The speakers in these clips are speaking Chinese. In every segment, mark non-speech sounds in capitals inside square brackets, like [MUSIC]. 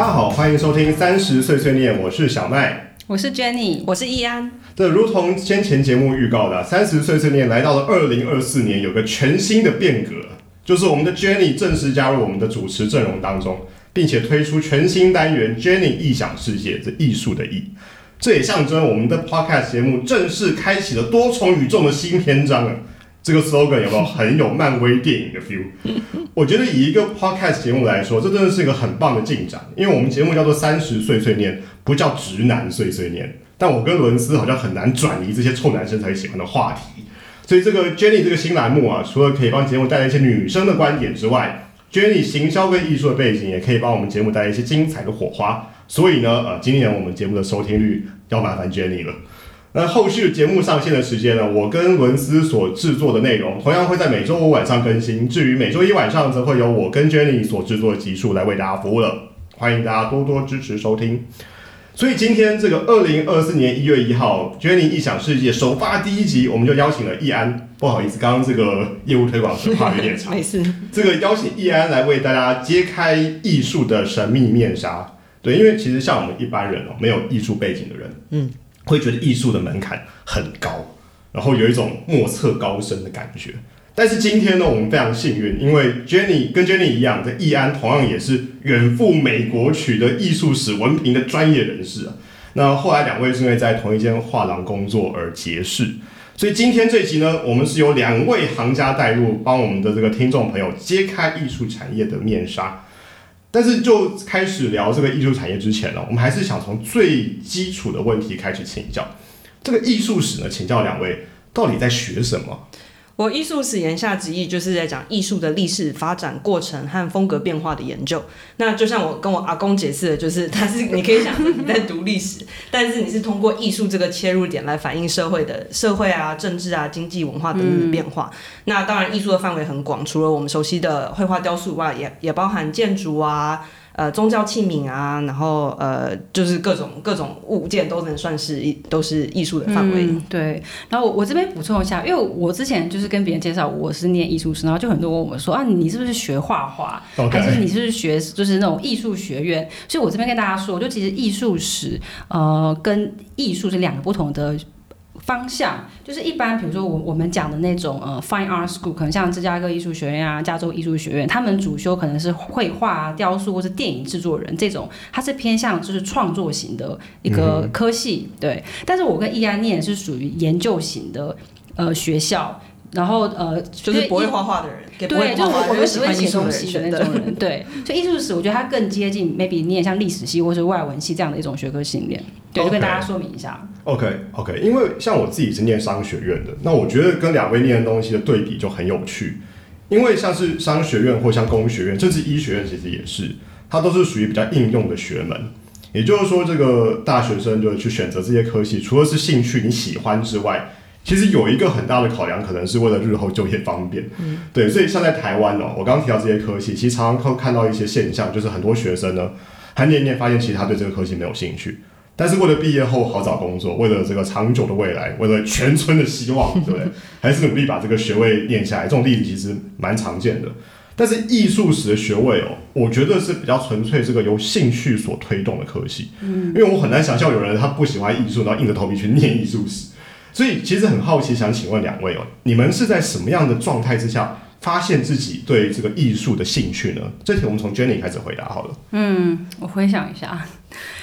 大家好，欢迎收听三十岁碎念，我是小麦。我是 Jenny，我是易安。这如同先前节目预告的，三十岁碎念来到了二零二四年，有个全新的变革，就是我们的 Jenny 正式加入我们的主持阵容当中，并且推出全新单元 Jenny 异想世界，这艺术的艺，这也象征我们的 Podcast 节目正式开启了多重宇宙的新篇章了。这个 slogan 有没有很有漫威电影的 feel？[LAUGHS] 我觉得以一个 podcast 节目来说，这真的是一个很棒的进展。因为我们节目叫做三十岁碎念，不叫直男碎碎念。但我跟伦斯好像很难转移这些臭男生才喜欢的话题。所以这个 Jenny 这个新栏目啊，除了可以帮节目带来一些女生的观点之外，Jenny 行销跟艺术的背景也可以帮我们节目带来一些精彩的火花。所以呢，呃，今年我们节目的收听率要麻烦 Jenny 了。那后续节目上线的时间呢？我跟文思所制作的内容同样会在每周五晚上更新。至于每周一晚上，则会由我跟 Jenny 所制作的集数来为大家服务了。欢迎大家多多支持收听。所以今天这个二零二四年一月一号，Jenny 异想世界首发第一集，我们就邀请了易安。不好意思，刚刚这个业务推广的话有点长。[LAUGHS] 没事。这个邀请易安来为大家揭开艺术的神秘面纱。对，因为其实像我们一般人哦，没有艺术背景的人，嗯。会觉得艺术的门槛很高，然后有一种莫测高深的感觉。但是今天呢，我们非常幸运，因为 Jenny 跟 Jenny 一样，在易安同样也是远赴美国取得艺术史文凭的专业人士啊。那后来两位是因为在同一间画廊工作而结识，所以今天这集呢，我们是由两位行家带入，帮我们的这个听众朋友揭开艺术产业的面纱。但是就开始聊这个艺术产业之前呢，我们还是想从最基础的问题开始请教。这个艺术史呢，请教两位到底在学什么？我艺术史言下之意就是在讲艺术的历史发展过程和风格变化的研究。那就像我跟我阿公解释的，就是他是你可以想你在读历史，但是你是通过艺术这个切入点来反映社会的社会啊、政治啊、经济文化等等的变化。那当然，艺术的范围很广，除了我们熟悉的绘画、雕塑外，也也包含建筑啊。呃，宗教器皿啊，然后呃，就是各种各种物件都能算是一都是艺术的范围。对，然后我我这边补充一下，因为我之前就是跟别人介绍我是念艺术史，然后就很多问我们说啊，你是不是学画画，还是你是不是学就是那种艺术学院？所以我这边跟大家说，就其实艺术史呃跟艺术是两个不同的。方向就是一般，比如说我我们讲的那种呃，Fine Art School，可能像芝加哥艺术学院啊、加州艺术学院，他们主修可能是绘画、啊雕塑或是电影制作人这种，它是偏向就是创作型的一个科系，对。但是我跟易安念是属于研究型的呃学校。然后呃，就是不会画画的人，对，就是我们只会写东西的那种人，对。所以艺术史，我觉得它更接近 maybe 念像历史系或是外文系这样的一种学科训练，对，就跟大家说明一下。OK OK，因为像我自己是念商学院的，那我觉得跟两位念的东西的对比就很有趣。因为像是商学院或像工学院，甚至医学院，其实也是，它都是属于比较应用的学门。也就是说，这个大学生就去选择这些科系，除了是兴趣你喜欢之外。其实有一个很大的考量，可能是为了日后就业方便。嗯，对，所以像在台湾哦，我刚刚提到这些科系，其实常常会看到一些现象，就是很多学生呢，他念念发现，其实他对这个科系没有兴趣，但是为了毕业后好找工作，为了这个长久的未来，为了全村的希望，对不对？[LAUGHS] 还是努力把这个学位念下来。这种例子其实蛮常见的。但是艺术史的学位哦，我觉得是比较纯粹，这个由兴趣所推动的科系。嗯，因为我很难想象有人他不喜欢艺术，然后硬着头皮去念艺术史。所以其实很好奇，想请问两位哦，你们是在什么样的状态之下发现自己对这个艺术的兴趣呢？这题我们从 Jenny 开始回答好了。嗯，我回想一下，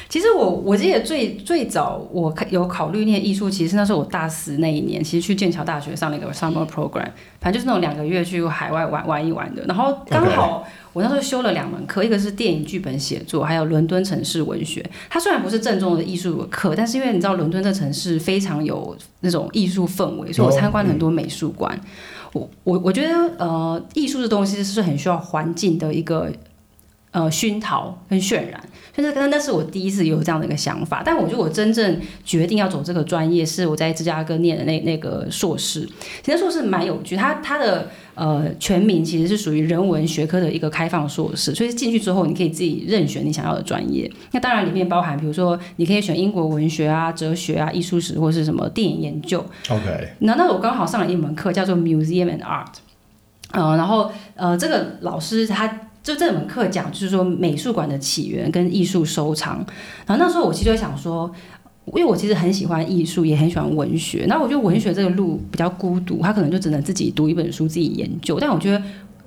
其实我我记得最最早我有考虑念艺术，其实那时候我大四那一年，其实去剑桥大学上了一个 summer program，反正就是那种两个月去海外玩玩一玩的，然后刚好。我那时候修了两门课，一个是电影剧本写作，还有伦敦城市文学。它虽然不是正宗的艺术课，但是因为你知道伦敦这城市非常有那种艺术氛围，所以我参观了很多美术馆。我我我觉得呃，艺术的东西是很需要环境的一个呃熏陶跟渲染。就是刚刚那是我第一次有这样的一个想法，但我觉得我真正决定要走这个专业是我在芝加哥念的那那个硕士。其实硕士蛮有趣，它它的呃全名其实是属于人文学科的一个开放硕士，所以进去之后你可以自己任选你想要的专业。那当然里面包含，比如说你可以选英国文学啊、哲学啊、艺术史或是什么电影研究。OK，那那我刚好上了一门课叫做 Museum and Art，呃，然后呃这个老师他。就这门课讲就是说美术馆的起源跟艺术收藏。然后那时候我其实就想说。因为我其实很喜欢艺术，也很喜欢文学。然后我觉得文学这个路比较孤独，他可能就只能自己读一本书，自己研究。但我觉得，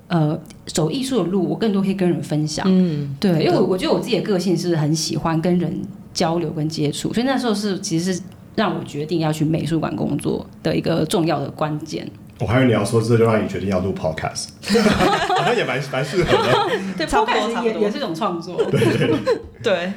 呃，走艺术的路，我更多可以跟人分享。嗯，对，因为我我觉得我自己的个性是很喜欢跟人交流跟接触，所以那时候是其实是让我决定要去美术馆工作的一个重要的关键。我还以为你要说这就让你决定要录 podcast，[LAUGHS] 好像也蛮蛮适合的。[LAUGHS] 对，podcast 也也是一种创作。对对 [LAUGHS] 对。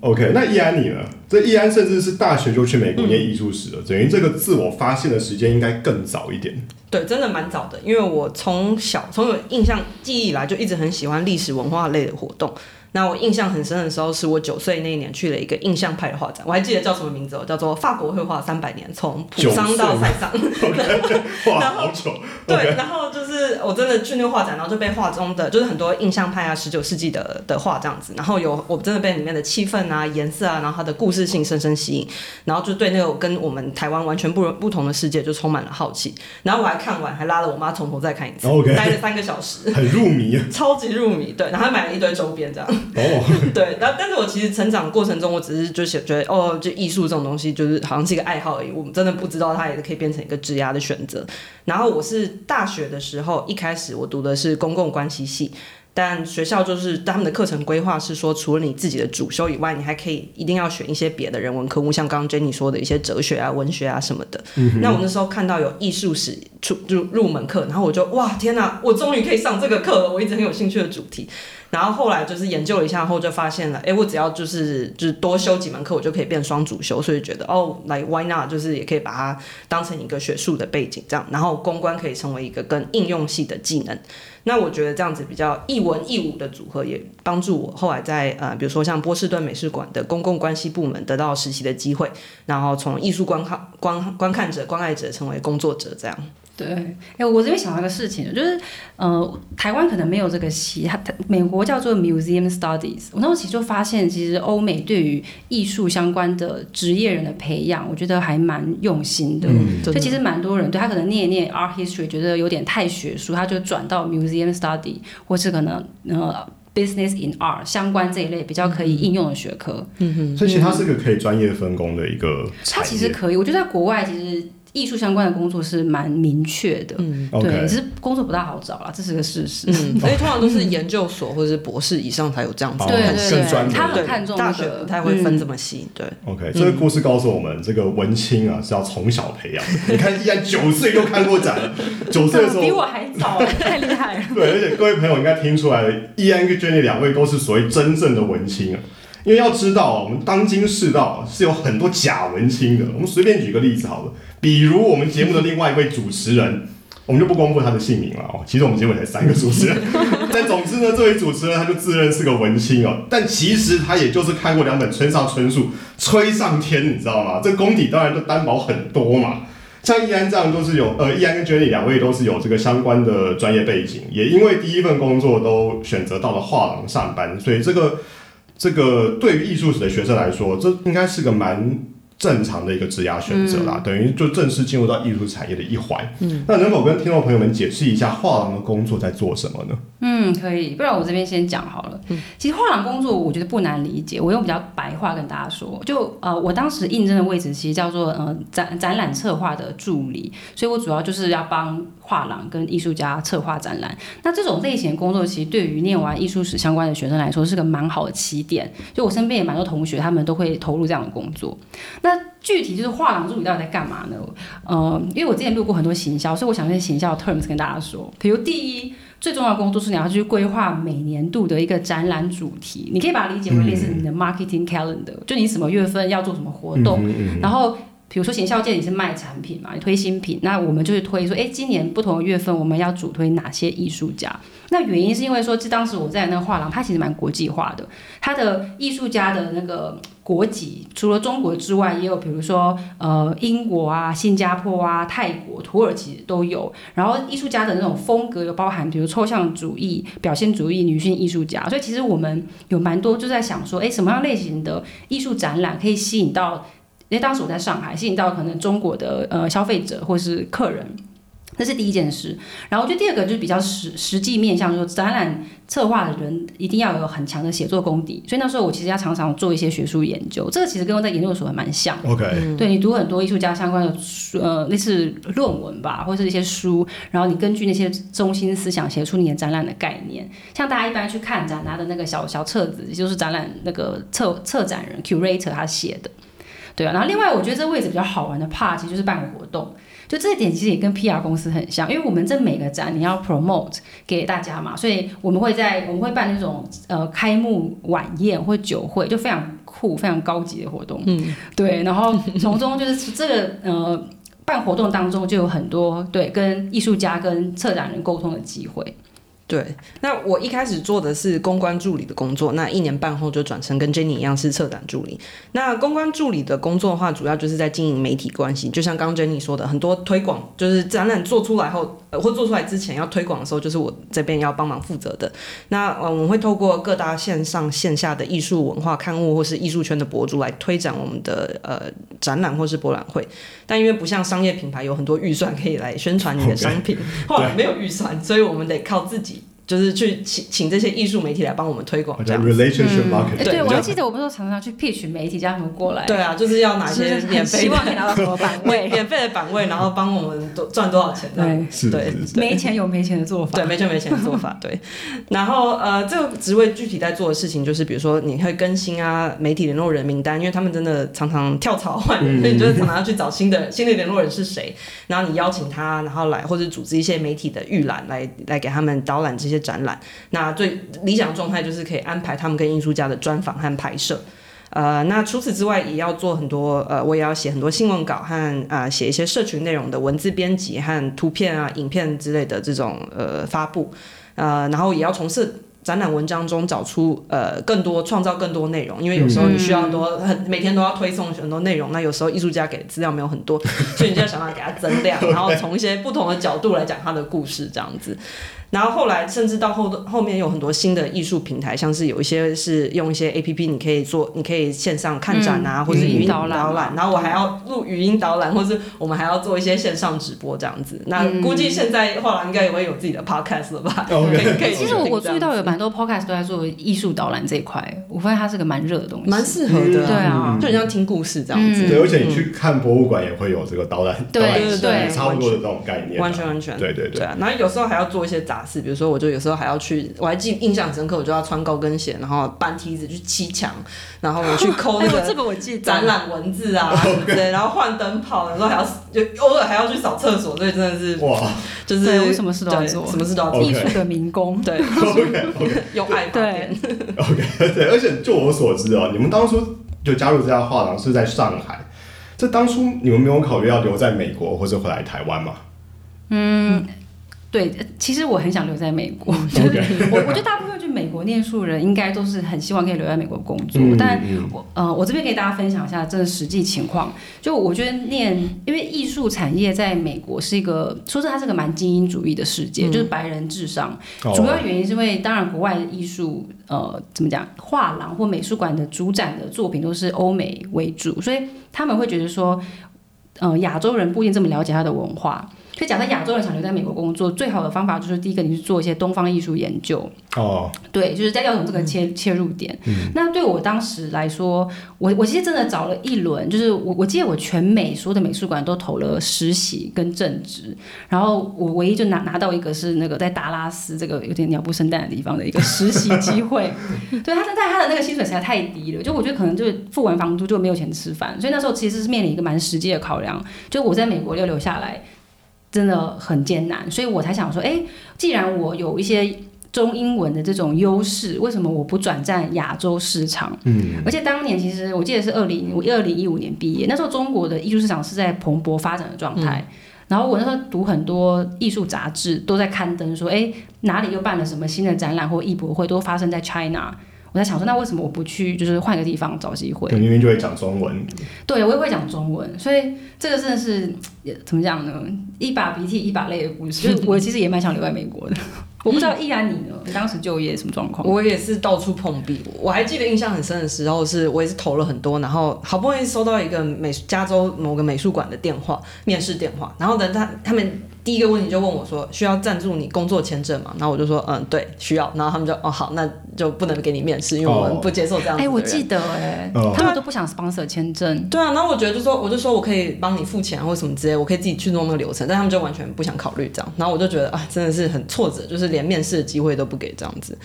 OK，那易安你呢？这易安甚至是大学就去美国念艺术史了，等于这个自我发现的时间应该更早一点。对，真的蛮早的，因为我从小从有印象记忆以来就一直很喜欢历史文化类的活动。那我印象很深的时候，是我九岁那一年去了一个印象派的画展，我还记得叫什么名字哦，叫做法国绘画三百年，从普桑到塞尚。[LAUGHS] 哇，好久。对，然后 [LAUGHS] 就是我真的去那个画展，然后就被画中的就是很多印象派啊，十九世纪的的画这样子，然后有我真的被里面的气氛啊、颜色啊，然后它的故事性深深吸引，然后就对那个跟我们台湾完全不不同的世界就充满了好奇，然后我还看完，还拉了我妈从头再看一次，待了 [LAUGHS] 三个小时，很入迷，超级入迷。对，然后还买了一堆周边这样。哦，[LAUGHS] 对，然后但是我其实成长过程中，我只是就觉得哦，就艺术这种东西，就是好像是一个爱好而已。我们真的不知道它也是可以变成一个职涯的选择。然后我是大学的时候，一开始我读的是公共关系系。但学校就是他们的课程规划是说，除了你自己的主修以外，你还可以一定要选一些别的人文科目，像刚刚 Jenny 说的一些哲学啊、文学啊什么的。那我那时候看到有艺术史出入入门课，然后我就哇天哪，我终于可以上这个课了！我一直很有兴趣的主题。然后后来就是研究了一下后，就发现了，哎，我只要就是就是多修几门课，我就可以变双主修，所以觉得哦，来 Why not？就是也可以把它当成一个学术的背景这样，然后公关可以成为一个更应用系的技能。那我觉得这样子比较一文一武的组合，也帮助我后来在呃，比如说像波士顿美术馆的公共关系部门得到实习的机会，然后从艺术观看观观看者、关爱者成为工作者这样。对，哎，我这边想到一个事情，就是，呃，台湾可能没有这个系，它美国叫做 Museum Studies。我那时候其实就发现，其实欧美对于艺术相关的职业人的培养，我觉得还蛮用心的。嗯，所以其实蛮多人对他可能念一念 Art History，觉得有点太学术，他就转到 Museum Study，或是可能呃 Business in Art 相关这一类比较可以应用的学科。嗯哼，所以其实它是个可以专业分工的一个。它其实可以，我觉得在国外其实。艺术相关的工作是蛮明确的，嗯，对，只是工作不大好找了，这是个事实。嗯，[LAUGHS] 所以通常都是研究所或者是博士以上才有这样子，对对对，他很看重大学不太会分这么细。对，OK，这个故事告诉我们，这个文青啊是要从小培养。[LAUGHS] 你看，依然九岁就看过展了，九岁的时候比我还早，太厉害了。[LAUGHS] 对，而且各位朋友应该听出来了，依安跟 Jenny 两位都是所谓真正的文青啊。因为要知道，我们当今世道是有很多假文青的。我们随便举个例子好了。比如我们节目的另外一位主持人，我们就不公布他的姓名了哦。其实我们节目才三个主持人，[LAUGHS] 但总之呢，这位主持人他就自认是个文青哦。但其实他也就是看过两本村上春树，吹上天，你知道吗？这功底当然就担保很多嘛。像易安这样都是有，呃，易安跟 Jenny 两位都是有这个相关的专业背景，也因为第一份工作都选择到了画廊上班，所以这个这个对于艺术史的学生来说，这应该是个蛮。正常的一个职业选择啦，等于就正式进入到艺术产业的一环。嗯，那能否跟听众朋友们解释一下画廊的工作在做什么呢？嗯，可以，不然我这边先讲好了。嗯，其实画廊工作我觉得不难理解，我用比较白话跟大家说，就呃，我当时应征的位置其实叫做呃展展览策划的助理，所以我主要就是要帮画廊跟艺术家策划展览。那这种类型工作其实对于念完艺术史相关的学生来说是个蛮好的起点，就我身边也蛮多同学，他们都会投入这样的工作。那具体就是画廊助理到底在干嘛呢？呃，因为我之前录过很多行销，所以我想用行销 terms 跟大家说。比如第一，最重要的工作是你要去规划每年度的一个展览主题，你可以把它理解为类似你的 marketing calendar，就你什么月份要做什么活动，然后。比如说，行销界你是卖产品嘛，你推新品，那我们就是推说，哎，今年不同的月份我们要主推哪些艺术家？那原因是因为说，这当时我在那个画廊，它其实蛮国际化的，它的艺术家的那个国籍除了中国之外，也有比如说呃英国啊、新加坡啊、泰国、土耳其都有。然后艺术家的那种风格有包含，比如抽象主义、表现主义、女性艺术家。所以其实我们有蛮多就在想说，哎，什么样类型的艺术展览可以吸引到？因为当时我在上海，吸引到可能中国的呃消费者或是客人。那是第一件事，然后我觉得第二个就是比较实实际面向，就是展览策划的人一定要有很强的写作功底，所以那时候我其实要常常做一些学术研究，这个其实跟我在研究所还蛮像。OK，对你读很多艺术家相关的书，呃，类似论文吧，或者是一些书，然后你根据那些中心思想写出你的展览的概念。像大家一般去看展拿的那个小小册子，也就是展览那个策策展人 curator 他写的，对啊。然后另外我觉得这位置比较好玩的 part 其实就是办活动。就这一点其实也跟 PR 公司很像，因为我们这每个展你要 promote 给大家嘛，所以我们会在我们会办那种呃开幕晚宴或酒会，就非常酷、非常高级的活动。嗯，对，然后从中就是 [LAUGHS] 这个呃办活动当中就有很多对跟艺术家跟策展人沟通的机会。对，那我一开始做的是公关助理的工作，那一年半后就转成跟 Jenny 一样是策展助理。那公关助理的工作的话，主要就是在经营媒体关系，就像刚刚 Jenny 说的，很多推广就是展览做出来后，呃，或做出来之前要推广的时候，就是我这边要帮忙负责的。那呃，我们会透过各大线上线下的艺术文化刊物或是艺术圈的博主来推展我们的呃展览或是博览会。但因为不像商业品牌有很多预算可以来宣传你的商品，后来没有预算，所以我们得靠自己。就是去请请这些艺术媒体来帮我们推广，这样 marketing，对，我还记得我们都常常去 pitch 媒体，叫他们过来，对啊，就是要拿一些 [LAUGHS] 免费希望可以拿到什么版位，免费的版位，然后帮我们多赚多少钱这样。对，是对是是，没钱有没钱的做法，对，没钱没钱的做法，对。[LAUGHS] 然后呃，这个职位具体在做的事情就是，比如说你会更新啊媒体联络人名单，因为他们真的常常跳槽换人，所以你就是常常要去找新的新的联络人是谁，然后你邀请他，然后来或者组织一些媒体的预览，来来给他们导览这些展览。那最理想状态就是可以安排他们跟艺术家的专访和拍摄。呃，那除此之外，也要做很多呃，我也要写很多新闻稿和啊、呃、写一些社群内容的文字编辑和图片啊、影片之类的这种呃发布，呃，然后也要从事。展览文章中找出呃更多创造更多内容，因为有时候你需要很多很每天都要推送很多内容，那有时候艺术家给的资料没有很多，所以你就要想办法给他增量，然后从一些不同的角度来讲他的故事这样子。然后后来甚至到后后面有很多新的艺术平台，像是有一些是用一些 A P P，你可以做，你可以线上看展啊，或者语音导览，然后我还要录语音导览，或是我们还要做一些线上直播这样子。那估计现在画廊应该也会有自己的 podcast 了吧？可以可以。其实我我注意到有蛮多 podcast 都在做艺术导览这一块，我发现它是个蛮热的东西，蛮适合的。对啊，就很像听故事这样子。对，而且你去看博物馆也会有这个导览，对对对，[LAUGHS] 差不多的这种概念，完全完全。对对对。对啊，然后有时候还要做一些杂事，比如说我就有时候还要去，我还记印象深刻，我就要穿高跟鞋，然后搬梯子去砌墙，然后我去抠 [LAUGHS] 那个这个我记展览文字啊 [LAUGHS] 什么之类，然后换灯泡，有时候还要就偶尔还要去扫厕所，所以真的是哇，就是什么事都要做，什么事都要做，艺术的民工，对，[LAUGHS] OK OK，用爱对，OK 对，而且就我所知哦，你们当初就加入这家画廊是在上海，这当初你们没有考虑要留在美国或者回来台湾吗？嗯。对，其实我很想留在美国。[LAUGHS] 就是我，我觉得大部分去美国念书的人，应该都是很希望可以留在美国工作。嗯、但我呃，我这边给大家分享一下这个实际情况。就我觉得念，因为艺术产业在美国是一个，说是它是个蛮精英主义的世界，嗯、就是白人至上。哦、主要原因是因为，当然国外的艺术，呃，怎么讲，画廊或美术馆的主展的作品都是欧美为主，所以他们会觉得说，呃，亚洲人不一定这么了解他的文化。所以，假设亚洲人想留在美国工作，最好的方法就是第一个，你去做一些东方艺术研究。哦，对，就是在要从这个切、嗯、切入点。嗯、那对我当时来说，我我其实真的找了一轮，就是我我记得我全美所有的美术馆都投了实习跟正职，然后我唯一就拿拿到一个是那个在达拉斯这个有点鸟不生蛋的地方的一个实习机会。[LAUGHS] 对，他但他的那个薪水实在太低了，就我觉得可能就是付完房租就没有钱吃饭，所以那时候其实是面临一个蛮实际的考量，就我在美国要留下来。真的很艰难，所以我才想说，哎，既然我有一些中英文的这种优势，为什么我不转战亚洲市场？嗯，而且当年其实我记得是二零我二零一五年毕业，那时候中国的艺术市场是在蓬勃发展的状态。嗯、然后我那时候读很多艺术杂志，都在刊登说，哎，哪里又办了什么新的展览或艺博会，都发生在 China。我在想说，那为什么我不去，就是换个地方找机会？你明明就会讲中文。对，我也会讲中文，所以这个真的是 [TSK] 怎么讲呢？一把鼻涕一把泪的故事。[LAUGHS] 就是我其实也蛮想留在美国的。[LAUGHS] 我不知道依然你呢？你当时就业什么状况？我也是到处碰壁。我还记得印象很深的时候是，我也是投了很多，然后好不容易收到一个美加州某个美术馆的电话，面试电话，然后呢，他他们第一个问题就问我说，需要赞助你工作签证吗？然后我就说，嗯，对，需要。然后他们就，哦，好，那就不能给你面试，因为我们不接受这样子的哎、人。我记得哎、哦他们都不想 sponsor 签证。对啊，然后我觉得就说，我就说我可以帮你付钱或什么之类，我可以自己去弄那个流程，但他们就完全不想考虑这样。然后我就觉得，啊，真的是很挫折，就是连面试的机会都不给这样子。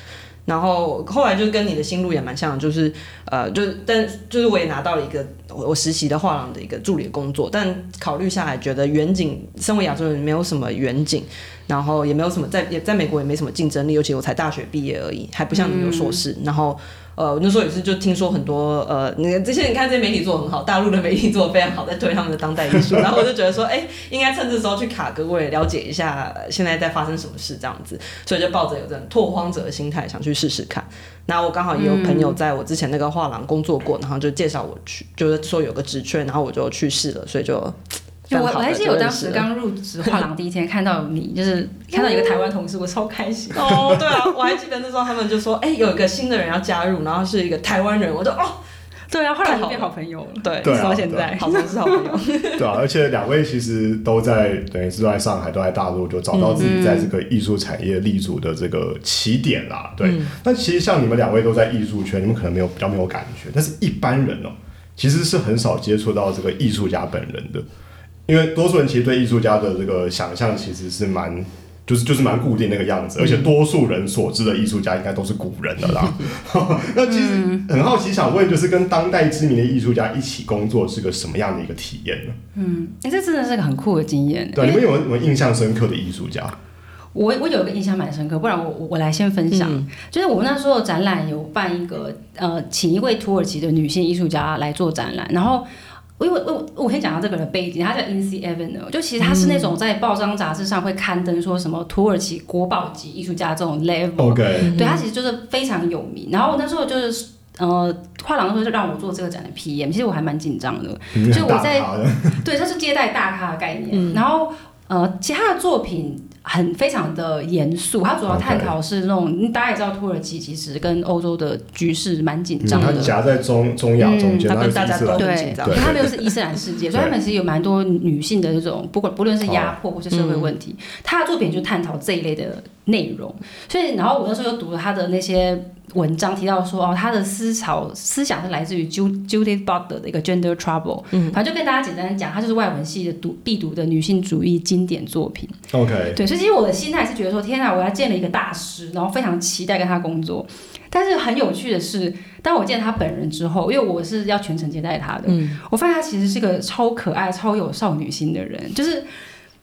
然后后来就跟你的心路也蛮像，就是呃，就是但就是我也拿到了一个我我实习的画廊的一个助理的工作，但考虑下来觉得远景，身为亚洲人没有什么远景，然后也没有什么在也在美国也没什么竞争力，尤其我才大学毕业而已，还不像你有硕士，然后。呃，那时候也是就听说很多呃，那个这些你看这些媒体做的很好，大陆的媒体做的非常好，在推他们的当代艺术，[LAUGHS] 然后我就觉得说，哎、应该趁这时候去卡歌，我也了解一下呃现在在发生什么事这样子，所以就抱着有这种拓荒者的心态想去试试看。那我刚好也有朋友在我之前那个画廊工作过，然后就介绍我去，就是说有个职缺，然后我就去试了，所以就非我好我还记得我当时刚入职画廊第一天看到你，就是看到一个台湾同事，我超开心。[LAUGHS] 哦，对啊，我还记得那时候他们就说，哎、有一个新的人要加入，然后是一个台湾人，我就哦，对啊，后来太好了就变好朋友了，对，对啊到现在。好像是好朋友，[LAUGHS] 对啊，而且两位其实都在等于是都在上海，都在大陆，就找到自己在这个艺术产业立足的这个起点啦。对，那其实像你们两位都在艺术圈，你们可能没有比较没有感觉，但是一般人哦，其实是很少接触到这个艺术家本人的，因为多数人其实对艺术家的这个想象其实是蛮。就是就是蛮固定那个样子，而且多数人所知的艺术家应该都是古人的啦。[LAUGHS] [LAUGHS] 那其实很好奇，想问就是跟当代知名的艺术家一起工作是个什么样的一个体验呢？嗯哎、这真的是个很酷的经验。对，你们有没有有没印象深刻的艺术家？我我有一个印象蛮深刻，不然我我我来先分享。就是我们那时候展览有办一个呃，请一位土耳其的女性艺术家来做展览，然后。因为我我可以讲到这个人的背景，他叫 Incy Evan，就其实他是那种在报章杂志上会刊登说什么土耳其国宝级艺术家这种 level，OK，对他其实就是非常有名。然后那时候就是呃，画廊的时候就让我做这个展的 PM，其实我还蛮紧张的，嗯就我在对，他是接待大咖的概念。然后呃，其他的作品很非常的严肃，它主要探讨是那种嗯大家也知道土耳其其实跟欧洲的局势蛮紧张的。夹在中中亚中间，嗯他跟大家都很紧张。因为他们又是伊斯兰世界，所以他们其实有蛮多女性的这种，不管不论是压迫或是社会问题，他的作品就探讨这一类的内容。所以，然后我那时候又读了他的那些文章，提到说哦，他的思潮思想是来自于 Ju- Judith Butler 的一个 Gender Trouble，嗯，反正就跟大家简单讲，他就是外文系的读必读的女性主义经典作品。OK，对，所以其实我的心态是觉得说，天啊，我要见了一个大师，然后非常期待跟他工作。但是很有趣的是，当我见他本人之后，因为我是要全程接待他的，我发现他其实是个超可爱、超有少女心的人，就是。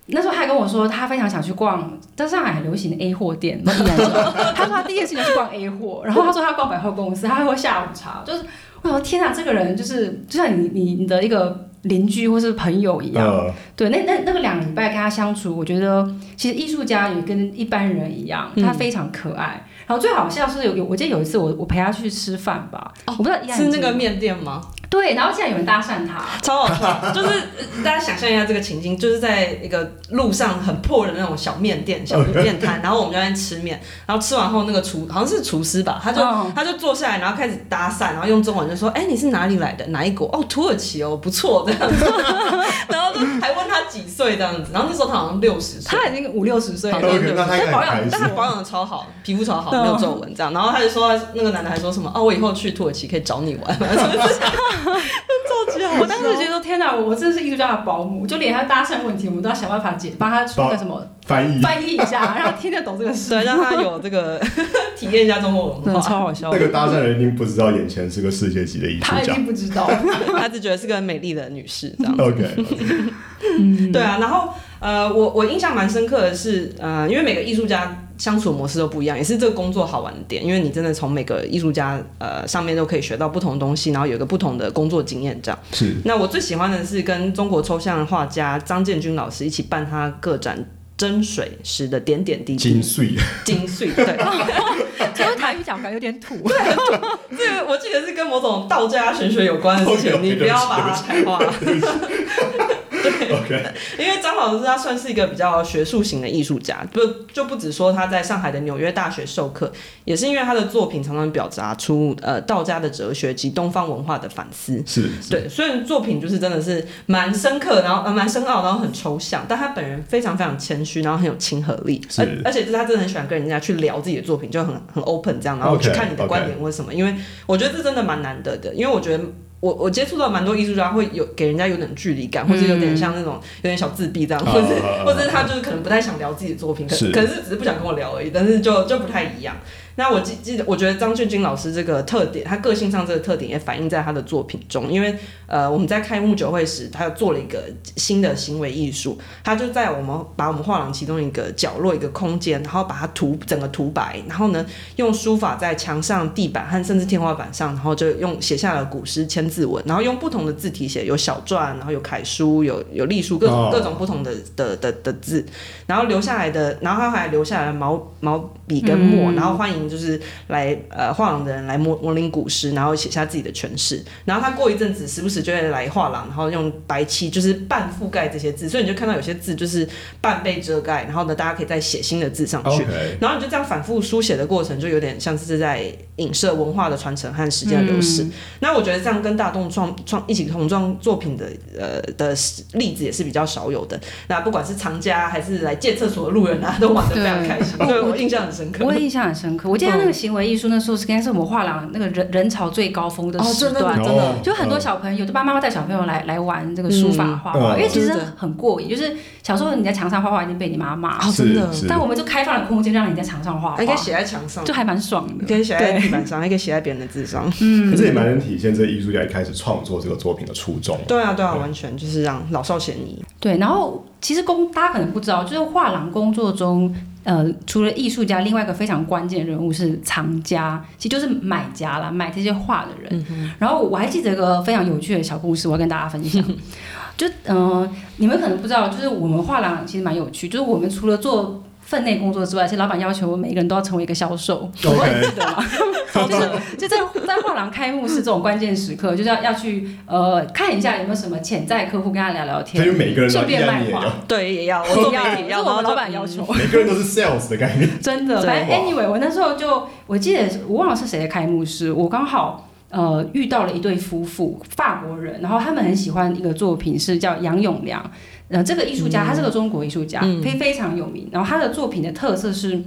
那时候他还跟我说，他非常想去逛在上海很流行的 A 货店，[LAUGHS] 他说他第一件事情就是逛 A 货，然后他说他逛百货公司，他还喝下午茶，就是我说天哪，这个人就是就像你你你的一个邻居或是朋友一样，呃，对，那那那个两个礼拜跟他相处，我觉得其实艺术家也跟一般人一样，他非常可爱。然后最好笑是有有，我记得有一次我我陪他去吃饭吧，我不知道依然是那个面店吗？对，然后竟然有人搭讪他，超好笑，就是呃大家想象一下这个情境，就是在一个路上很破的那种小面店、小 [LAUGHS] 面摊，然后我们就在那吃面，然后吃完后那个厨好像是厨师吧，他就、嗯他就坐下来，然后开始搭讪，然后用中文就说：“哎、你是哪里来的？哪一国？哦，土耳其哦，不错这样子。[LAUGHS] ”然后就还问他几岁这样子，然后那时候他好像六十岁，他已经五六十岁了他保养但他保养的超好，皮肤超好，没有皱纹这样。然后他就说，那个男的还说什么：“哦，我以后去土耳其可以找你玩。” [LAUGHS] 超 [LAUGHS] 级好笑。我当时觉得天哪，我真的是艺术家的保姆，就连他搭讪问题，我们都要想办法解，帮他出个什么翻译翻译一下，让他听得懂这个事。对，让他有这个 [LAUGHS] 体验一下中国文化。超好笑那。个搭讪人一定不知道眼前是个世界级的艺术他一家。定不知道，[LAUGHS] 他只觉得是个美丽的女士这样。OK，对啊，然后呃，我我印象蛮深刻的是，呃，因为每个艺术家相处模式都不一样，也是这个工作好玩的点，因为你真的从每个艺术家呃上面都可以学到不同的东西，然后有一个不同的工作经验这样。是那我最喜欢的是跟中国抽象画家张建军老师一起办他个展。真水时的点点滴滴，精髓，精髓，对，[LAUGHS] 只有台语讲感觉有点土。这个我记得是跟某种道家玄学有关的事情，[LAUGHS] 你不要把它开化。[LAUGHS] [LAUGHS] 因为张老师他算是一个比较学术型的艺术家，不就不止说他在上海的纽约大学授课，也是因为他的作品常常表达出呃道家的哲学及东方文化的反思。是，是对，虽然作品就是真的是蛮深刻，然后呃蛮深奥，然后很抽象，但他本人非常非常谦虚，然后很有亲和力，是而而且就是他真的很喜欢跟人家去聊自己的作品，就很很 open 这样，然后去看你的观点或什么因为我觉得这真的蛮难得的，因为我觉得。我我接触到蛮多艺术家会有给人家有点距离感，或者有点像那种有点小自闭这样，或者或者是他就是可能不太想聊自己的作品，可是。可是只是不想跟我聊而已，但是就就不太一样。那我记记得，我觉得张俊君老师这个特点，他个性上这个特点也反映在他的作品中。因为呃，我们在开幕酒会时，他又做了一个新的行为艺术，他就在我们把我们画廊其中一个角落一个空间，然后把它涂整个涂白，然后呢用书法在墙上、地板和甚至天花板上，然后就用写下了古诗千字文，然后用不同的字体写，有小篆，然后有楷书，有有隶书，各种、哦各种不同的的的的字，然后留下来的，然后他还留下来了毛毛笔跟墨，嗯然后欢迎就是来呃画廊的人来模模拟古诗，然后写下自己的诠释。然后他过一阵子，时不时就会来画廊，然后用白漆就是半覆盖这些字，所以你就看到有些字就是半被遮盖，然后呢，大家可以再写新的字上去。然后你就这样反复书写的过程，就有点像是在影射文化的传承和时间的流逝。那我觉得这样跟大众创创一起同创作品的呃的例子也是比较少有的。那不管是藏家还是来借厕所的路人啊，都玩的非常开心，对对我印象很深刻。我也印象很深刻。我记得那个行为艺术那时候是应该是我们画廊那个人人潮最高峰的哦，时真的段。真的，就很多小朋友，就爸妈会带小朋友来来玩这个书法画画，嗯因为其实很过瘾。就是小时候你在墙上画画，已经被你妈骂，哦真的但我们就开放了空间，让你在墙上画画还，可以写在墙上，就还蛮爽的。可以写在地板上，还可以写在别人的字上。可这也蛮能体现这艺术家一开始创作这个作品的初衷。对啊，对啊，完全就是让老少咸宜。对，然后其实工大家可能不知道，就是画廊工作中，呃，除了艺术家，另外一个非常关键的人物是藏家，其实就是买家啦，买这些画的人。然后我还记得一个非常有趣的小故事，我要跟大家分享。[LAUGHS] 就嗯、呃你们可能不知道，就是我们画廊其实蛮有趣，就是我们除了做分内工作之外，其实老板要求每个人都要成为一个销售。[LAUGHS] OK 记得吗？[LAUGHS] 就是就在在画廊开幕式这种关键时刻，就是要要去呃看一下有没有什么潜在客户，跟他聊聊天所以，每个人都顺便卖画。对，也要 [LAUGHS] 我也要也要，我老板要求。每个人都是 sales 的概念。真的，反正 anyway，我那时候就我记得我忘了是谁的开幕式，我刚好。呃，遇到了一对夫妇，法国人，然后他们很喜欢一个作品，是叫杨永良。呃，这个艺术家，他是个中国艺术家，非、非常有名。然后他的作品的特色是，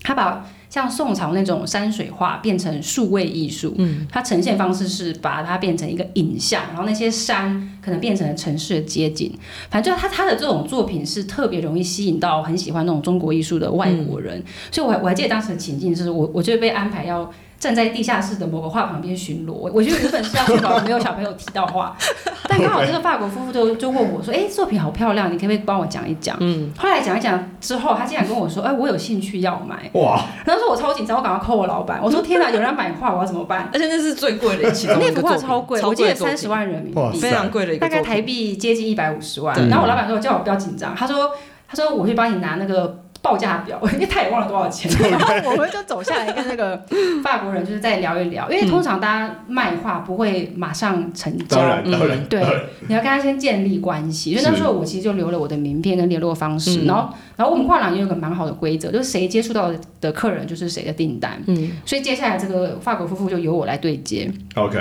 他把像宋朝那种山水画变成数位艺术。嗯，它呈现方式是把它变成一个影像，然后那些山可能变成了城市的街景。反正就他他的这种作品是特别容易吸引到很喜欢那种中国艺术的外国人。所以我还我还记得当时的情境是我我就被安排要。站在地下室的某个画旁边巡逻，我我觉得原本是要确保没有小朋友提到画，[LAUGHS] 但刚好这个法国夫妇就就问我说：“哎、作品好漂亮，你可不可以帮我讲一讲？”嗯，后来讲一讲之后，他竟然跟我说：“哎、我有兴趣要买。哇，”然后说我超紧张，我赶快 call 我老板，我说：“天哪，有人要买画，我要怎么办？而且那是最贵的其中那幅画超贵，超我记得三十万人民币，非常贵的一个大概台币接近一百五十万。然后我老板说叫我不要紧张，他说他说我去帮你拿那个报价表，[LAUGHS] 因为他也忘了多少钱。[LAUGHS] 然后我们就走下来跟那个 [LAUGHS] 法国人就是再聊一聊，因为通常大家卖画不会马上成交，对你要跟他先建立关系。因为那时候我其实就留了我的名片跟联络方式，然后然后我们画廊也有个蛮好的规则，就是谁接触到的客人就是谁的订单。嗯，所以接下来这个法国夫妇就由我来对接。OK，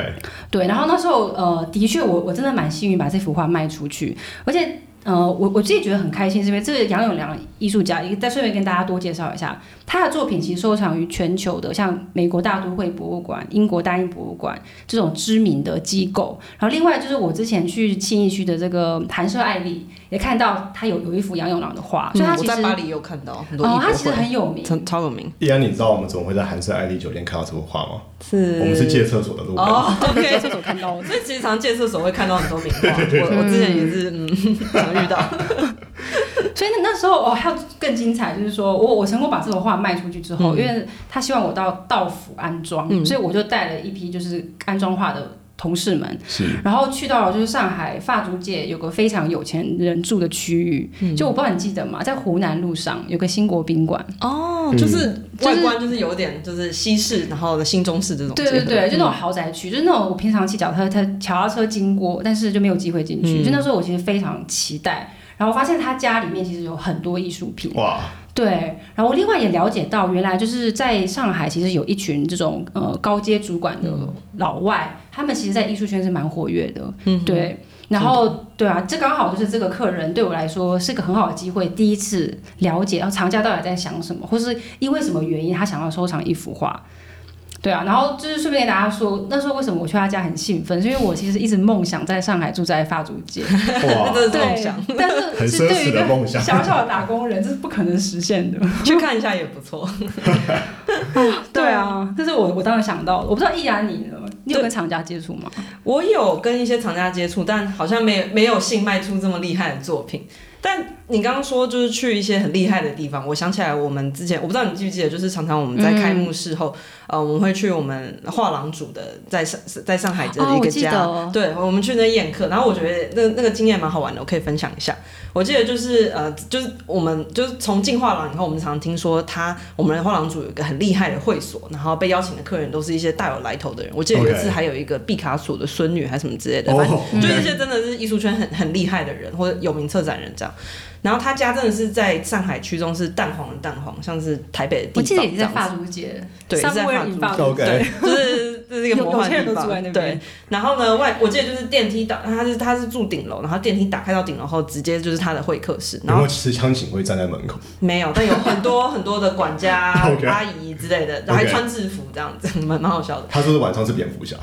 对，然后那时候呃，的确我我真的蛮幸运把这幅画卖出去，而且呃，我我自己觉得很开心，是因为这个杨永良艺术家，一个再顺便跟大家多介绍一下，他的作品其实收藏于全球的，像美国大都会博物馆、英国大英博物馆这种知名的机构。然后另外就是我之前去新义区的这个弹射爱丽，也看到他有有一幅杨永朗的画，所以他嗯我其实在巴黎也有看到很多哦，他其实，很有名。超超有名。依然你知道我们怎么会在韩式爱丽酒店看到这幅画吗？是我们是借厕所的路人。哦在，OK，厕所看到的。所以其实常借厕所会看到很多名画，我 [LAUGHS] 我之前也是嗯 [LAUGHS] 常遇到。[LAUGHS] 所以那那时候哦，还有更精彩，就是说我我成功把这幅画卖出去之后，因为他希望我到道府安装，所以我就带了一批就是安装画的同事们，是然后去到了就是上海发租界有个非常有钱人住的区域，就我不知道你记得吗？在湖南路上有个新国宾馆，哦，嗯就是外观就是有点就是西式，然后新中式这种。对对对，就那种豪宅区，就是那种我平常骑脚踏车、脚踏车经过，但是就没有机会进去。嗯就那时候我其实非常期待，然后发现他家里面其实有很多艺术品。哇，对，然后我另外也了解到，原来就是在上海，其实有一群这种呃高阶主管的老外，他们其实，在艺术圈是蛮活跃的。嗯，对，然后对啊，这刚好就是这个客人对我来说是个很好的机会，第一次了解，然后藏家到底在想什么，或是因为什么原因他想要收藏一幅画。对啊，然后就是顺便跟大家说，那时候为什么我去他家很兴奋，是因为我其实一直梦想在上海住在发租界，哇，[LAUGHS] 这是梦想，但 [LAUGHS] 很奢侈是是对于一个的梦想。小小的打工人，这是不可能实现的。[LAUGHS] 去看一下也不错。对啊，这是我我当时想到的。我不知道易然你呢，你有跟厂家接触吗？我有跟一些厂家接触，但好像没有没有幸卖出这么厉害的作品。但你刚刚说就是去一些很厉害的地方，我想起来我们之前我不知道你记不记得，就是常常我们在开幕式后，呃，我们会去我们画廊组的在上在上海的一个家，对，我们去那宴客，然后我觉得那那个经验蛮好玩的，我可以分享一下。我记得就是呃，就是我们就是从进画廊以后，我们常常听说他我们的画廊组有一个很厉害的会所，然后被邀请的客人都是一些大有来头的人。我记得有一次还有一个毕卡索的孙女还是什么之类的，反正哦，就是一些真的是艺术圈很很厉害的人或者有名策展人这样。然后他家真的是在上海区中是蛋黄的蛋黄，像是台北的地方我记得也是在这样子发租界，对是在租 OK 对，[LAUGHS] 就是这是一个魔幻地方对，然后呢，外我记得就是电梯打，他是他是住顶楼，然后电梯打开到顶楼后，直接就是他的会客室，然后有没有持枪警卫站在门口？没有，但有很多 [LAUGHS] 很多的管家 [LAUGHS] 阿姨之类的，然后还穿制服这样子，蛮蛮好笑的。他说是晚上是蝙蝠侠，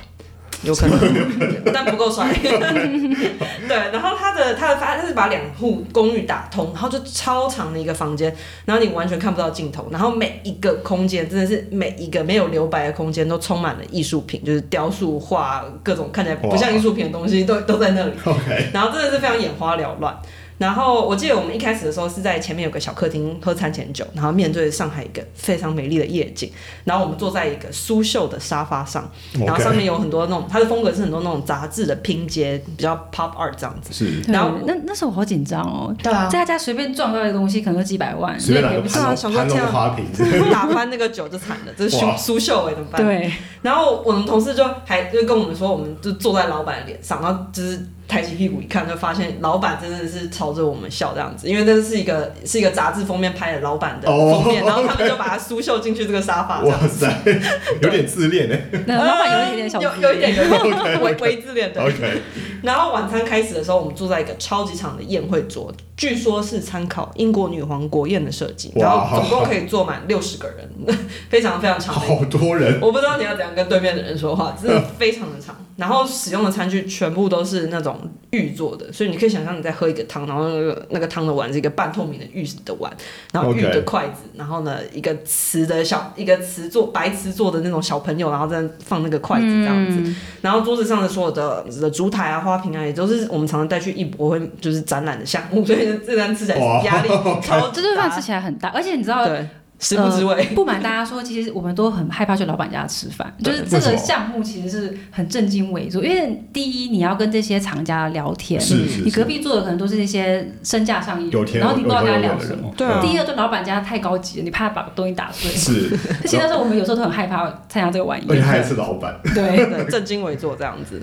[LAUGHS] 有可能，但不够帅。[LAUGHS] 对，然后他的他的他是把两户公寓打通，然后就超长的一个房间，然后你完全看不到尽头，然后每一个空间真的是每一个没有留白的空间都充满了艺术品，就是雕塑、画各种看起来不像艺术品的东西都都在那里。OK，然后真的是非常眼花缭乱。然后我记得我们一开始的时候是在前面有个小客厅喝餐前酒，然后面对上海一个非常美丽的夜景，然后我们坐在一个苏绣的沙发上，然后上面有很多那种它的风格是很多那种杂志的拼接，比较 pop art 这样子。是。然后那那时候我好紧张哦，对啊，在他家随便撞到一个东西，可能都几百万，随便不起对啊想说这样花瓶，[LAUGHS] 打翻那个酒就惨了，这是苏苏绣哎，怎么办？对，然后我们同事就还就跟我们说，我们就坐在老板的脸上，然后就是抬起屁股一看，就发现老板真的是朝着我们笑这样子，因为这是一个是一个杂志封面拍的老板的哦封面，然后他们就把它苏绣进去这个沙发这样。哇塞，[LAUGHS] 有点自恋哎。那老板有一点点小有有一点有一点微微自恋的。OK，然后晚餐开始的时候，我们坐在一个超级长的宴会桌，据说是参考英国女皇国宴的设计，然后总共可以坐满六十个人，[LAUGHS] 非常非常长好多人，我不知道你要怎样跟对面的人说话，真的非常的长。[LAUGHS] 然后使用的餐具全部都是那种玉做的，所以你可以想象你在喝一个汤，然后那个那个汤的碗是一个半透明的玉的碗，然后玉的筷子然后呢一个瓷的小一个瓷做白瓷做的那种小朋友，然后在放那个筷子这样子。嗯然后桌子上的所有的的烛台啊、花瓶啊，也都是我们常常带去艺博会就是展览的项目，所以这餐吃起来压力 [LAUGHS] 超这顿饭吃。起来很大，而且你知道，对，食不知味。呃 [LAUGHS] 不瞒大家说，其实我们都很害怕去老板家吃饭，就是这个项目其实是很震惊为主，因为第一你要跟这些厂家聊天，是是是，你隔壁坐的可能都是一些身价上亿，然后你不知道跟他聊什么。对啊第二，对老板家太高级了，你怕把东西打碎。是，[LAUGHS] 其实那时候我们有时候都很害怕参加这个晚宴。而且他还是老板，对，对，正襟危坐这样子。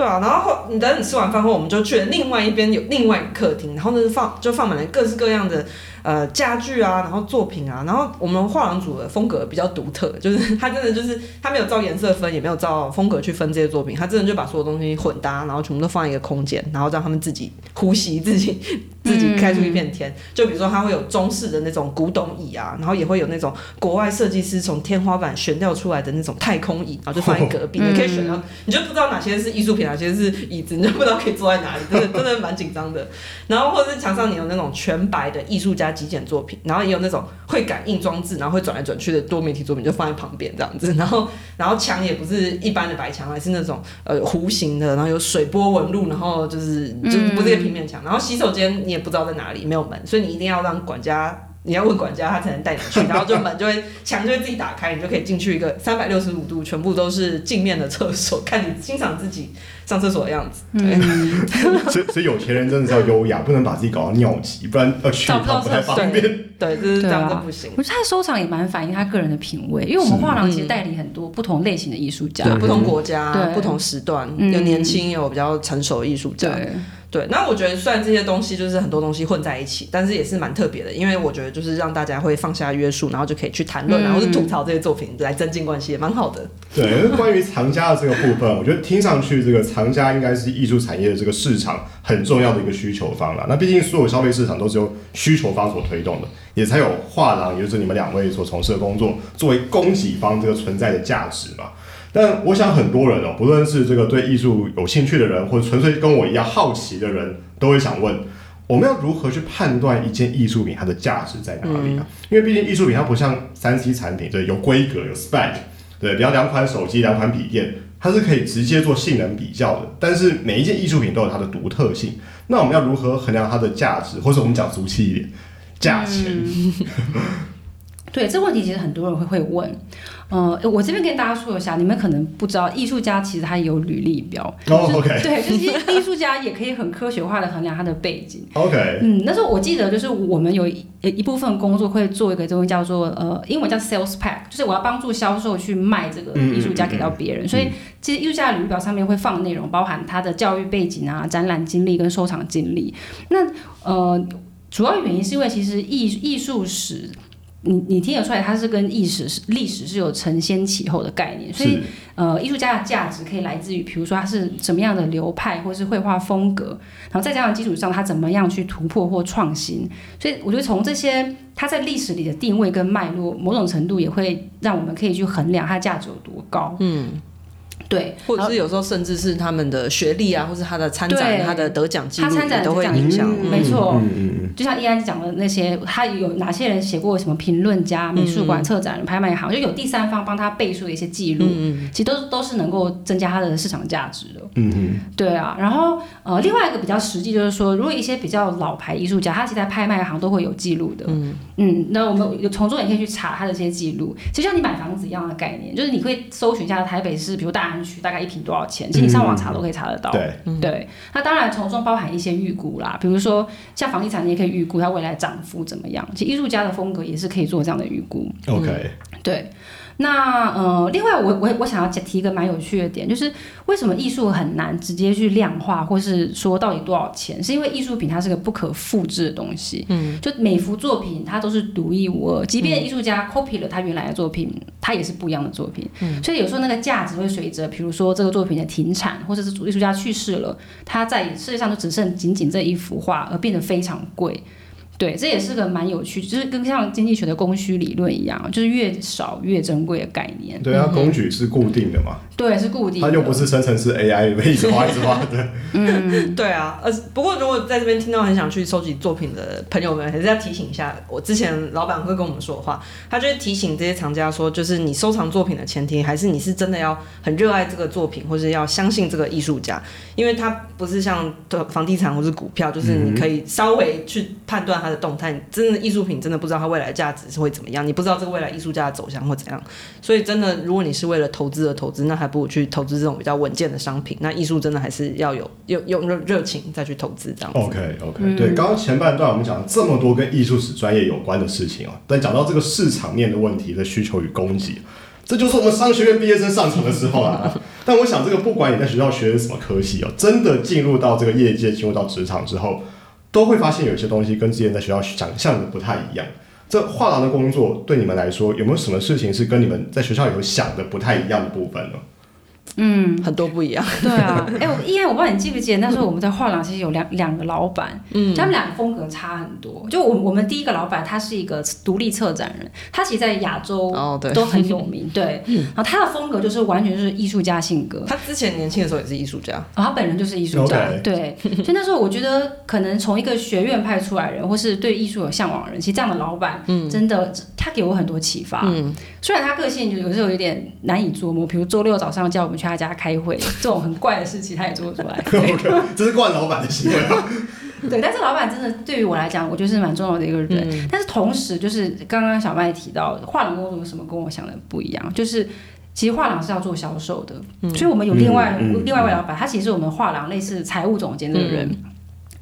对啊，然后后你等你吃完饭后，我们就去了另外一边有另外一个客厅，然后呢放就放满了各式各样的呃家具啊，然后作品啊，然后我们画廊组的风格比较独特，[LAUGHS] 就是他真的就是他没有照颜色分，也没有照风格去分这些作品，他真的就把所有东西混搭，然后全部都放一个空间，然后让他们自己呼吸，自己 [LAUGHS] 自己开出一片天。就比如说，他会有中式的那种古董椅啊，然后也会有那种国外设计师从天花板悬吊出来的那种太空椅，然后就放在隔壁，[LAUGHS] 嗯你可以选到，你就不知道哪些是艺术品，哪些是椅子，你就不知道可以坐在哪里，真的真的蛮紧张的。然后或者是墙上你有那种全白的艺术家极简作品，然后也有那种会感应装置，然后会转来转去的多媒体作品，就放在旁边这样子。然后然后墙也不是一般的白墙，还是那种呃弧形的，然后有水波纹路，然后就是就是不是一个平面墙。然后洗手间你也不知道在哪里，没有门，所以你一定要让管家你要问管家，他才能带你去，然后就门就会墙就会自己打开，你就可以进去一个三百六十五度全部都是镜面的厕所，[LAUGHS] 看你欣赏自己上厕所的样子。对，[LAUGHS] 所以所以有钱人真的是要优雅，不能把自己搞到尿急，不然要去找不到趟不太厕所方便。对，就是这样对啊子不行。我觉得他的收藏也蛮反映他个人的品味，因为我们是画廊其实代理很多不同类型的艺术家，不同国家、不同时段，嗯有年轻，有比较成熟的艺术家。对，对，那我觉得虽然这些东西就是很多东西混在一起，但是也是蛮特别的，因为我觉得就是让大家会放下约束，然后就可以去谈论，嗯然后是吐槽这些作品来增进关系，也蛮好的。对，关于藏家的这个部分，我觉得听上去这个藏家应该是艺术产业的这个市场很重要的一个需求方了。那毕竟所有消费市场都是由需求方所推动的，也才有画廊，也就是你们两位所从事的工作作为供给方这个存在的价值嘛。但我想很多人哦，不论是这个对艺术有兴趣的人，或者纯粹跟我一样好奇的人，都会想问：我们要如何去判断一件艺术品它的价值在哪里啊？因为毕竟艺术品它不像三 C 产品，对，有规格有 spec，对，比方两款手机、两款笔电，它是可以直接做性能比较的。但是每一件艺术品都有它的独特性，那我们要如何衡量它的价值，或者我们讲俗气一点，价钱？[LAUGHS] 对，这问题其实很多人会会问。呃，我这边跟大家说一下，你们可能不知道，艺术家其实他有履历表。哦就，OK [LAUGHS] 对，就是艺术家也可以很科学化的衡量他的背景。OK，嗯，那时候我记得就是我们有一一部分工作会做一个东西叫做呃，英文叫 sales pack，就是我要帮助销售去卖这个艺术家给到别人。所以其实艺术家的履历表上面会放内容，包含他的教育背景啊、展览经历跟收藏经历。那呃，主要原因是因为其实艺艺术史。你你听得出来，它是跟历史是历史是有承先启后的概念，所以呃，艺术家的价值可以来自于，比如说他是什么样的流派，或是绘画风格，然后在这样的基础上，他怎么样去突破或创新。所以我觉得从这些他在历史里的定位跟脉络，某种程度也会让我们可以去衡量它价值有多高。嗯，对，或者是有时候甚至是他们的学历啊，或是他的参展、他的得奖记录他参展也都会影响。嗯没错。就像依安讲的那些，他有哪些人写过什么评论家、美术馆、策展人、拍卖行，就有第三方帮他背书的一些记录，其实都都是能够增加他的市场价值的。嗯嗯。对啊，然后呃，另外一个比较实际就是说，如果一些比较老牌艺术家，他其实在拍卖行都会有记录的。嗯。那我们有从中也可以去查他的这些记录，就像你买房子一样的概念，就是你可以搜寻一下台北市，比如大安区大概一平多少钱，其实你上网查都可以查得到。对，对，那当然从中包含一些预估啦，比如说像房地产，你也可以预估它未来涨幅怎么样。其实艺术家的风格也是可以做这样的预估。，OK，对，那呃，另外我我我想要提一个蛮有趣的点，就是为什么艺术很难直接去量化，或是说到底多少钱？是因为艺术品它是个不可复制的东西，嗯，就每幅作品它都是独一无二，即便艺术家 copy 了他原来的作品，它也是不一样的作品，嗯，所以有时候那个价值会随着，比如说这个作品的停产，或者是艺术家去世了，它在世界上就只剩仅仅这一幅画，而变得非常贵。对，这也是个蛮有趣，就是跟像经济学的供需理论一样，就是越少越珍贵的概念。对啊，工具是固定的嘛，对，是固定的。它又不是生成式 AI 一直画一直画的。[LAUGHS] 对啊，呃，不过如果在这边听到很想去收集作品的朋友们，还是要提醒一下，我之前老板会跟我们说的话，他就会提醒这些藏家说，就是你收藏作品的前提，还是你是真的要很热爱这个作品，或是要相信这个艺术家，因为他不是像房地产或是股票，就是你可以稍微去判断它的动态，真的艺术品真的不知道它未来价值是会怎么样，你不知道这个未来艺术家的走向会怎样，所以真的，如果你是为了投资而投资，那还不如去投资这种比较稳健的商品。那艺术真的还是要有有有热热情再去投资这样子。OK OK，、对，刚刚前半段我们讲了这么多跟艺术史专业有关的事情哦，但讲到这个市场面的问题的需求与供给，这就是我们商学院毕业生上场的时候啦。[LAUGHS] 但我想，这个不管你在学校学的什么科系哦，真的进入到这个业界、进入到职场之后，都会发现有些东西跟之前在学校想象的不太一样。这画廊的工作对你们来说，有没有什么事情是跟你们在学校有想的不太一样的部分呢？很多不一样。对啊，[LAUGHS] 哎、我依然我不知道你记不记得，那时候我们在画廊其实有两两个老板，嗯，他们两个风格差很多。就我我们第一个老板他是一个独立策展人，他其实在亚洲哦对。都很有名，对，[LAUGHS] 然后他的风格就是完全就是艺术家性格，他之前年轻的时候也是艺术家，哦，他本人就是艺术家对，所以那时候我觉得可能从一个学院派出来人，或是对艺术有向往的人，其实这样的老板，真的他给我很多启发。嗯。虽然他个性就有时候有点难以捉摸，比如周六早上叫我们去他家开会，这种很怪的事情他也做得出来。[LAUGHS] 对 OK，这是惯老板的行为啊。[LAUGHS] 对，但是老板真的对于我来讲，我觉得是蛮重要的一个人。嗯但是同时，就是刚刚小麦提到画廊工作有什么跟我想的不一样，就是。其实画廊是要做销售的，所以我们有另外、另外一位老板，他其实是我们画廊类似财务总监这个人。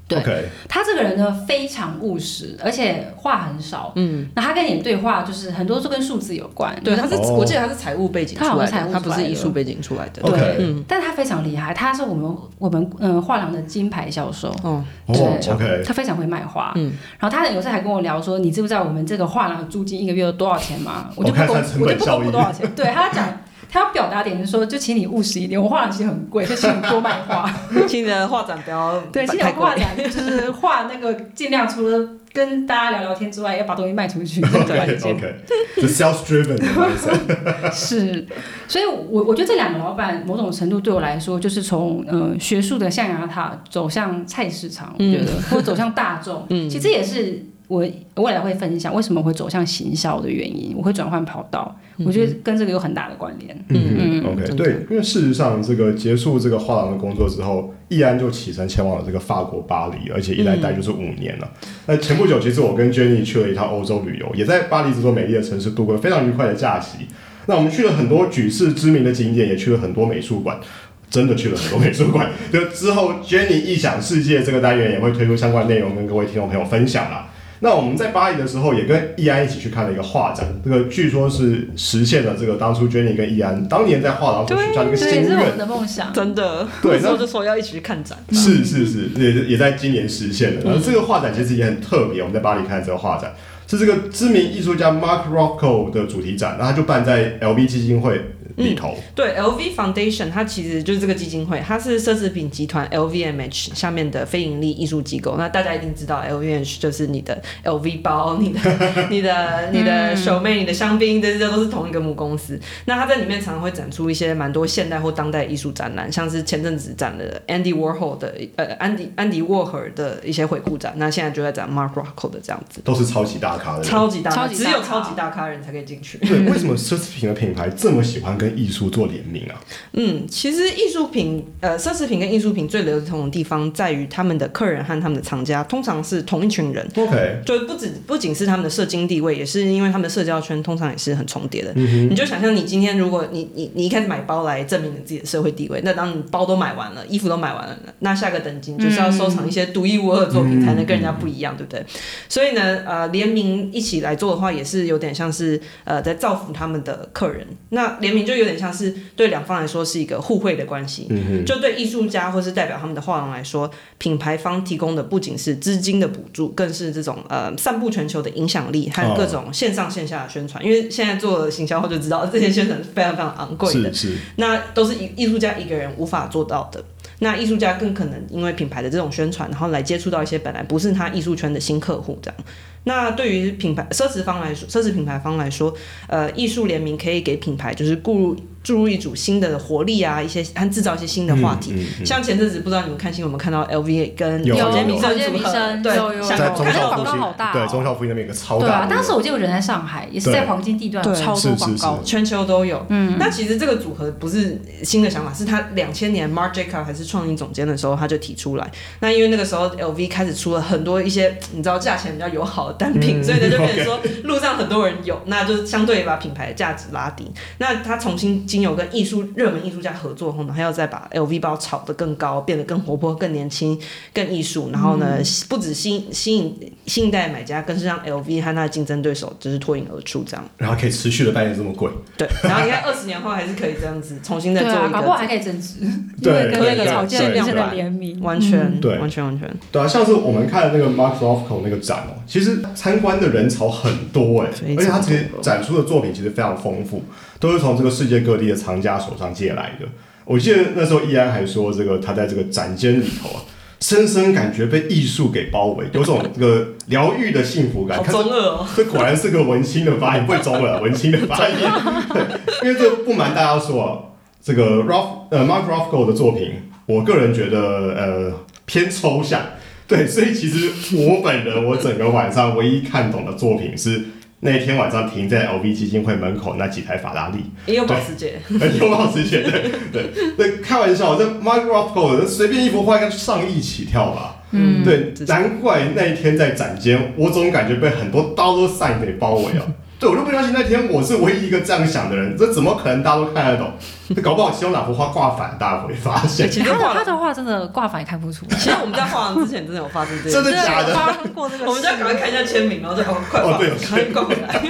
对他这个人呢非常务实，而且话很少。嗯，那他跟你对话就是很多都跟数字有关。对，他是、哦我记得他是财务背景出来的，他好像财务是艺术背景出来的。对，嗯但他非常厉害，他是我们我们嗯画廊的金牌销售。哦，哦对，OK，他非常会卖画，嗯然后他有时候还跟我聊说，你知不知道我们这个画廊的租金一个月有多少钱吗？我就不公我就不公布多少钱。对他讲，他要表达点就是说，就请你务实一点，我画廊其实很贵，[LAUGHS] 就请你多卖画。请你的画展不要 [LAUGHS] 对，请你。画展就是画那个尽量除了跟大家聊聊天之外，要把东西卖出去，[LAUGHS] 这个 OK 关键 OK，是 sales driven 是，所以我我觉得这两个老板某种程度对我来说，就是从呃学术的象牙塔走向菜市场，我觉得、或者走向大众，嗯，其实也是我未来会分享为什么会走向行销的原因，我会转换跑道，我觉得跟这个有很大的关联。嗯嗯，OK，对，因为事实上，这个结束这个画廊的工作之后，易安就启程前往了这个法国巴黎，而且一来待就是五年了。那前不久，其实我跟 Jenny 去了一趟欧洲旅游，也在巴黎这座美丽的城市度过了非常愉快的假期。那我们去了很多举世知名的景点，也去了很多美术馆。真的去了很多美术馆，就之后 Jenny 异想世界这个单元也会推出相关内容跟各位听众朋友分享啦。那我们在巴黎的时候，也跟易安一起去看了一个画展，这个据说是实现了这个当初 Jenny 跟易安当年在画廊所许下的一个心这也是我们愿。的梦想。真的，对那时候就说要一起去看展。是是是，也也在今年实现了。然后这个画展其实也很特别，我们在巴黎看这个画展是这个知名艺术家 Mark Rothko 的主题展，然后他就办在 LV 基金会里头。对，LV Foundation 它其实就是这个基金会，它是奢侈品集团 LVMH 下面的非盈利艺术机构。那大家一定知道 LVMH 就是你的 LV 包、[LAUGHS] 你的、你的、你的手妹、你的香槟，这些都是同一个母公司。那它在里面常常会展出一些蛮多现代或当代艺术展览，像是前阵子展的 Andy Warhol 的呃安迪安迪沃荷尔的一些回顾展，那现在就在展 Mark Rothko 的这样子。都是超级大咖的。超级大咖，超级大咖只有超级大咖人才可以进去。对，为什么奢侈品的品牌这么喜欢跟艺术做联名啊？嗯，其实艺术品，呃，奢侈品跟艺术品最流通的地方在于他们的客人和他们的藏家通常是同一群人。OK，就不止不仅是他们的社经地位，也是因为他们的社交圈通常也是很重叠的。嗯你就想象你今天如果你你你一开始买包来证明你自己的社会地位，那当你包都买完了，衣服都买完了，那下个等级就是要收藏一些独一无二的作品，才能跟人家不一样，对不对？所以呢，呃，联名一起来做的话，也是有点像是呃在造福他们的客人。那联名就有点像是对两方来说是一个互惠的关系。嗯就对艺术家或是代表他们的画廊来说，品牌方提供的不仅是资金的补助，更是这种呃散布全球的影响力和各种线上线下的宣传。因为现在做行销后就知道，这些宣传是非常非常昂贵的是，是，那都是艺艺术家一个人无法做到的。那艺术家更可能因为品牌的这种宣传，然后来接触到一些本来不是他艺术圈的新客户，这样。那对于品牌奢侈方来说，奢侈品牌方来说，呃，艺术联名可以给品牌就是注入注入一组新的活力啊，一些和制造一些新的话题。嗯嗯嗯像前阵子不知道你们看新闻有没有看到 LV 跟有小杰米小杰森组合，米森对，有有香港在中看到校复兴广告好大哦，对中校复兴那边有个超对啊，大的，当时我记得我人在上海，也是在黄金地段，对超多广告的。全球都有。嗯，那其实这个组合不是新的想法，是他两千年 Marc Jacob 还是创意总监的时候他就提出来。那因为那个时候 LV 开始出了很多一些你知道价钱比较友好的单品，嗯所以呢就变成说路上很多人有，那就相对把品牌的价值拉低。那他重新经由跟艺术热门艺术家合作后呢，他要再把 LV 包炒得更高，变得更活泼、更年轻、更艺术，然后呢，不止吸引吸引新一代买家，更是让 LV 和他的竞争对手就是脱颖而出这样。然后可以持续的扮演这么贵，对，然后你看二十年后还是可以这样子重新再做一搞不好还，可以增值，因对为跟那个草间弥生的限量版联名，完全嗯。对。完全完全，对啊，像是我们看的那个 Mark Rothko 那个展哦，其实参观的人潮很多哎，而且他其实展出的作品其实非常丰富，都是从这个世界各地的藏家手上借来的。我记得那时候易安还说，这个他在这个展间里头啊，深深感觉被艺术给包围，有种这个疗愈的幸福感。中二哦。这果然是个文青的发音，不会中二，文青的发音。[LAUGHS] 对，因为这个不瞒大家说啊，这个 Ralph 呃 Mark Rothko 的作品，我个人觉得呃偏抽象。[LAUGHS] 对，所以其实我本人我整个晚上唯一看懂的作品是那天晚上停在 LV 基金会门口那几台法拉利。[LAUGHS] 也有保时捷，有保时捷，对对对，开玩笑，这 Mark Rothko 的随便一幅画应该上亿起跳吧？嗯，对难怪那一天在展间，我总感觉被很多 dollar sign 给包围了。[LAUGHS] 对，我就不相信那天我是唯一一个这样想的人，这怎么可能大家都看得懂？这 [LAUGHS] 搞不好其中哪幅画挂反，大家会发现，其实他的画他的画真的挂反也看不出来。其实我们在画廊之前真的有发生这个真事，的假的？发生过这个我们就要赶快看一下签名，然后再哦快画，哦对有赶快挂回来。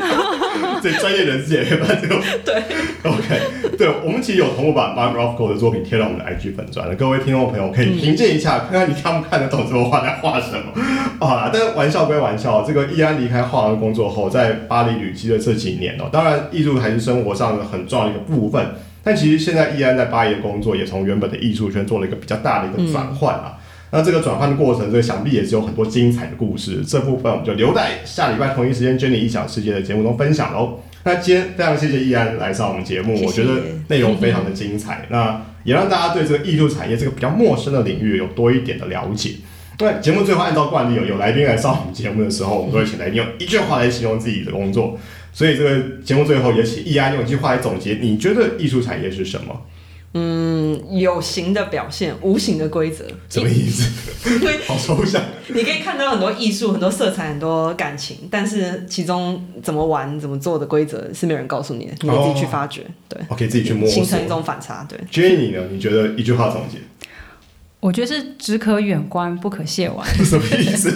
[LAUGHS] 对专业人士也可以把这个对，OK，对我们其实有同步把 Mark Rothko 的作品贴到我们的 IG 粉专了，各位听众朋友可以评鉴一下，看看你看不看得懂这幅画在画什么。[LAUGHS] 好啦，但是玩笑归玩笑，这个易安离开画廊工作后，在巴黎旅居的这几年哦、当然艺术还是生活上的很重要的一个部分。但其实现在依然在巴黎的工作也从原本的艺术圈做了一个比较大的一个转换啊。那这个转换的过程，这个想必也是有很多精彩的故事。这部分我们就留在下礼拜同一时间 Jenny 异想世界的节目中分享喽。那今天非常谢谢易安来上我们节目，谢谢我觉得内容非常的精彩，那也让大家对这个艺术产业这个比较陌生的领域有多一点的了解。那节目最后按照惯例，有有来宾来上我们节目的时候，我们都会请来宾用一句话来形容自己的工作。所以这个节目最后也请易安用一句话来总结，你觉得艺术产业是什么？嗯，有形的表现，无形的规则。什么意思？[LAUGHS] 好抽象。你可以看到很多艺术、很多色彩、很多感情，但是其中怎么玩、怎么做的规则是没有人告诉你的，你得自己去发掘，对，我可以自己去摸索形成。一种反差，对。Jenny 呢？你觉得一句话总结我觉得是只可远观，不可亵玩。是 [LAUGHS] 什么意思？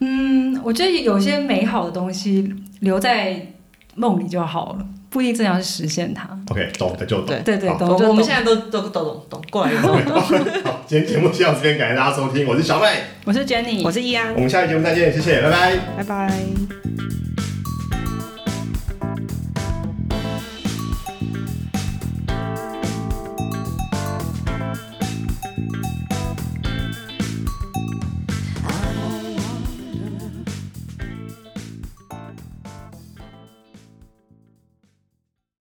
嗯，我觉得有些美好的东西留在梦里就好了，不一定真的要去实现它。OK，懂的就懂。对对对，懂就懂我我们现在都都都懂懂过来懂。[LAUGHS] 好，今天节目就到这边，感谢大家收听，我是小麦，我是 Jenny，我是易安我，们下期节目再见，谢谢，拜拜。拜拜。